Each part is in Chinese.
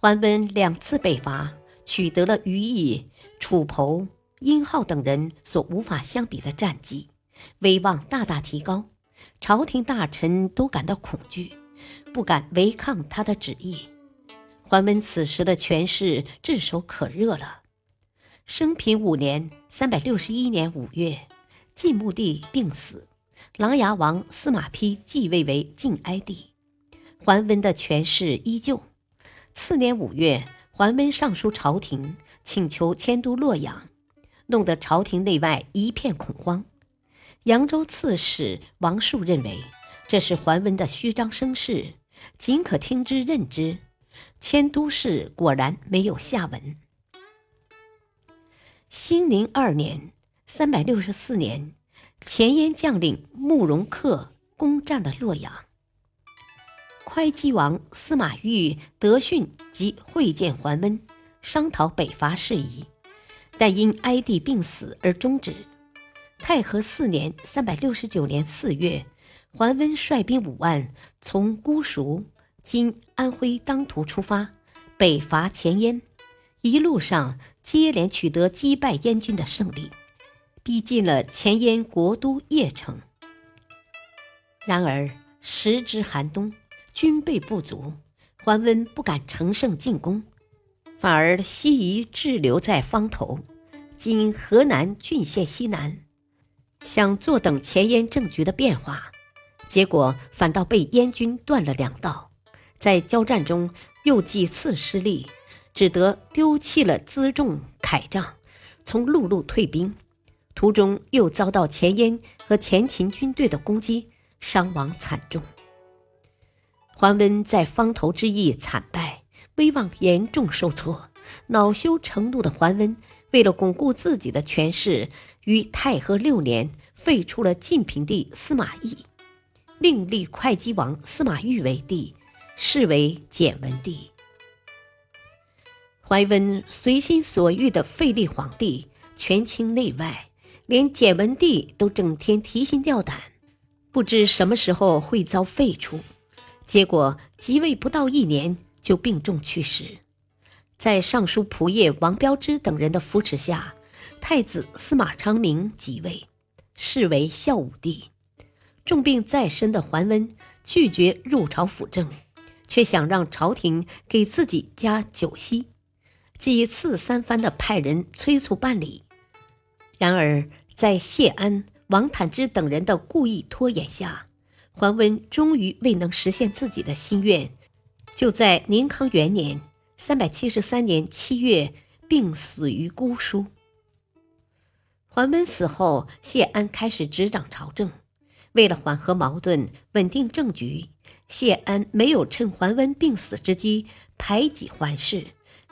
桓温两次北伐，取得了于毅、楚侯、殷浩等人所无法相比的战绩，威望大大提高，朝廷大臣都感到恐惧，不敢违抗他的旨意。桓温此时的权势炙手可热了。生平五年（三百六十一年）五月，晋穆帝病死，琅琊王司马丕继位为晋哀帝，桓温的权势依旧。次年五月，桓温上书朝廷，请求迁都洛阳，弄得朝廷内外一片恐慌。扬州刺史王树认为这是桓温的虚张声势，仅可听之任之。迁都事果然没有下文。兴宁二年（三百六十四年），前燕将领慕容恪攻占了洛阳。会稽王司马昱德训即会见桓温，商讨北伐事宜，但因哀帝病死而终止。太和四年（三百六十九年）四月，桓温率兵五万从姑孰（今安徽当涂）出发，北伐前燕。一路上接连取得击败燕军的胜利，逼近了前燕国都邺城。然而时值寒冬。军备不足，桓温不敢乘胜进攻，反而西移滞留在方头（今河南浚县西南），想坐等前燕政局的变化，结果反倒被燕军断了粮道，在交战中又几次失利，只得丢弃了辎重铠杖，从陆路退兵，途中又遭到前燕和前秦军队的攻击，伤亡惨重。桓温在方头之役惨败，威望严重受挫，恼羞成怒的桓温，为了巩固自己的权势，于太和六年废除了晋平帝司马懿，另立会稽王司马昱为帝，是为简文帝。桓温随心所欲的废立皇帝，权倾内外，连简文帝都整天提心吊胆，不知什么时候会遭废除。结果即位不到一年就病重去世，在尚书仆射王彪之等人的扶持下，太子司马昌明即位，是为孝武帝。重病在身的桓温拒绝入朝辅政，却想让朝廷给自己加酒席，几次三番的派人催促办理。然而在谢安、王坦之等人的故意拖延下，桓温终于未能实现自己的心愿，就在宁康元年（三百七十三年）七月病死于姑孰。桓温死后，谢安开始执掌朝政。为了缓和矛盾、稳定政局，谢安没有趁桓温病死之机排挤桓氏，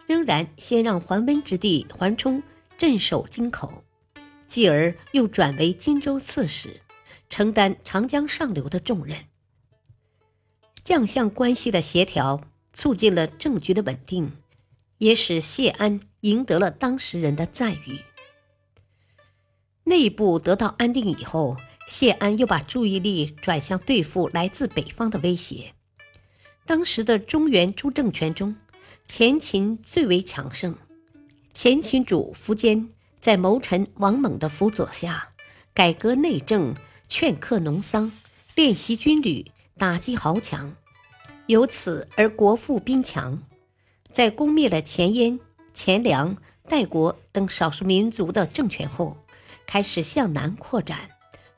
仍然先让桓温之弟桓冲镇守京口，继而又转为荆州刺史。承担长江上流的重任，将相关系的协调促进了政局的稳定，也使谢安赢得了当时人的赞誉。内部得到安定以后，谢安又把注意力转向对付来自北方的威胁。当时的中原诸政权中，前秦最为强盛，前秦主苻坚在谋臣王猛的辅佐下，改革内政。劝克农桑，练习军旅，打击豪强，由此而国富兵强。在攻灭了前燕、前凉、代国等少数民族的政权后，开始向南扩展，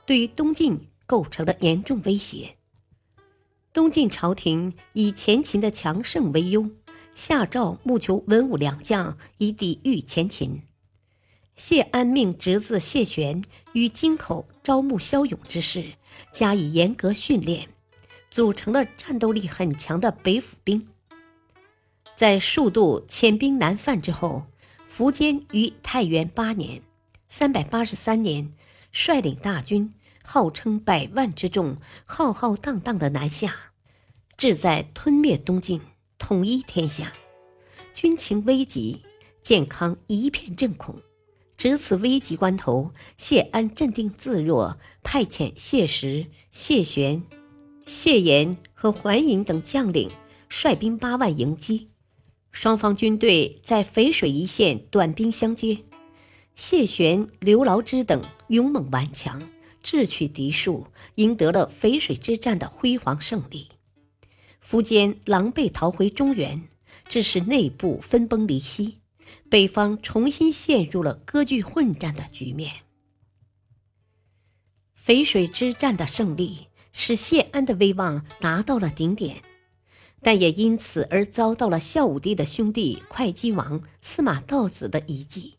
对东晋构成了严重威胁。东晋朝廷以前秦的强盛为忧，下诏募求文武良将以抵御前秦。谢安命侄子谢玄于京口招募骁勇之士，加以严格训练，组成了战斗力很强的北府兵。在数度遣兵南犯之后，苻坚于太元八年（三百八十三年）率领大军，号称百万之众，浩浩荡荡的南下，志在吞灭东晋，统一天下。军情危急，健康一片震恐。值此危急关头，谢安镇定自若，派遣谢石、谢玄、谢岩和桓颖等将领率兵八万迎击。双方军队在淝水一线短兵相接，谢玄、刘牢之等勇猛顽强，智取敌数，赢得了淝水之战的辉煌胜利。苻坚狼狈逃回中原，致使内部分崩离析。北方重新陷入了割据混战的局面。淝水之战的胜利使谢安的威望达到了顶点，但也因此而遭到了孝武帝的兄弟会稽王司马道子的遗迹。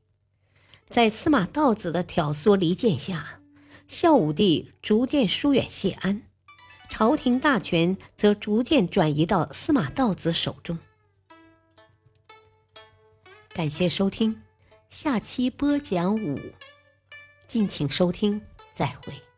在司马道子的挑唆离间下，孝武帝逐渐疏远谢安，朝廷大权则逐渐转移到司马道子手中。感谢收听，下期播讲五，敬请收听，再会。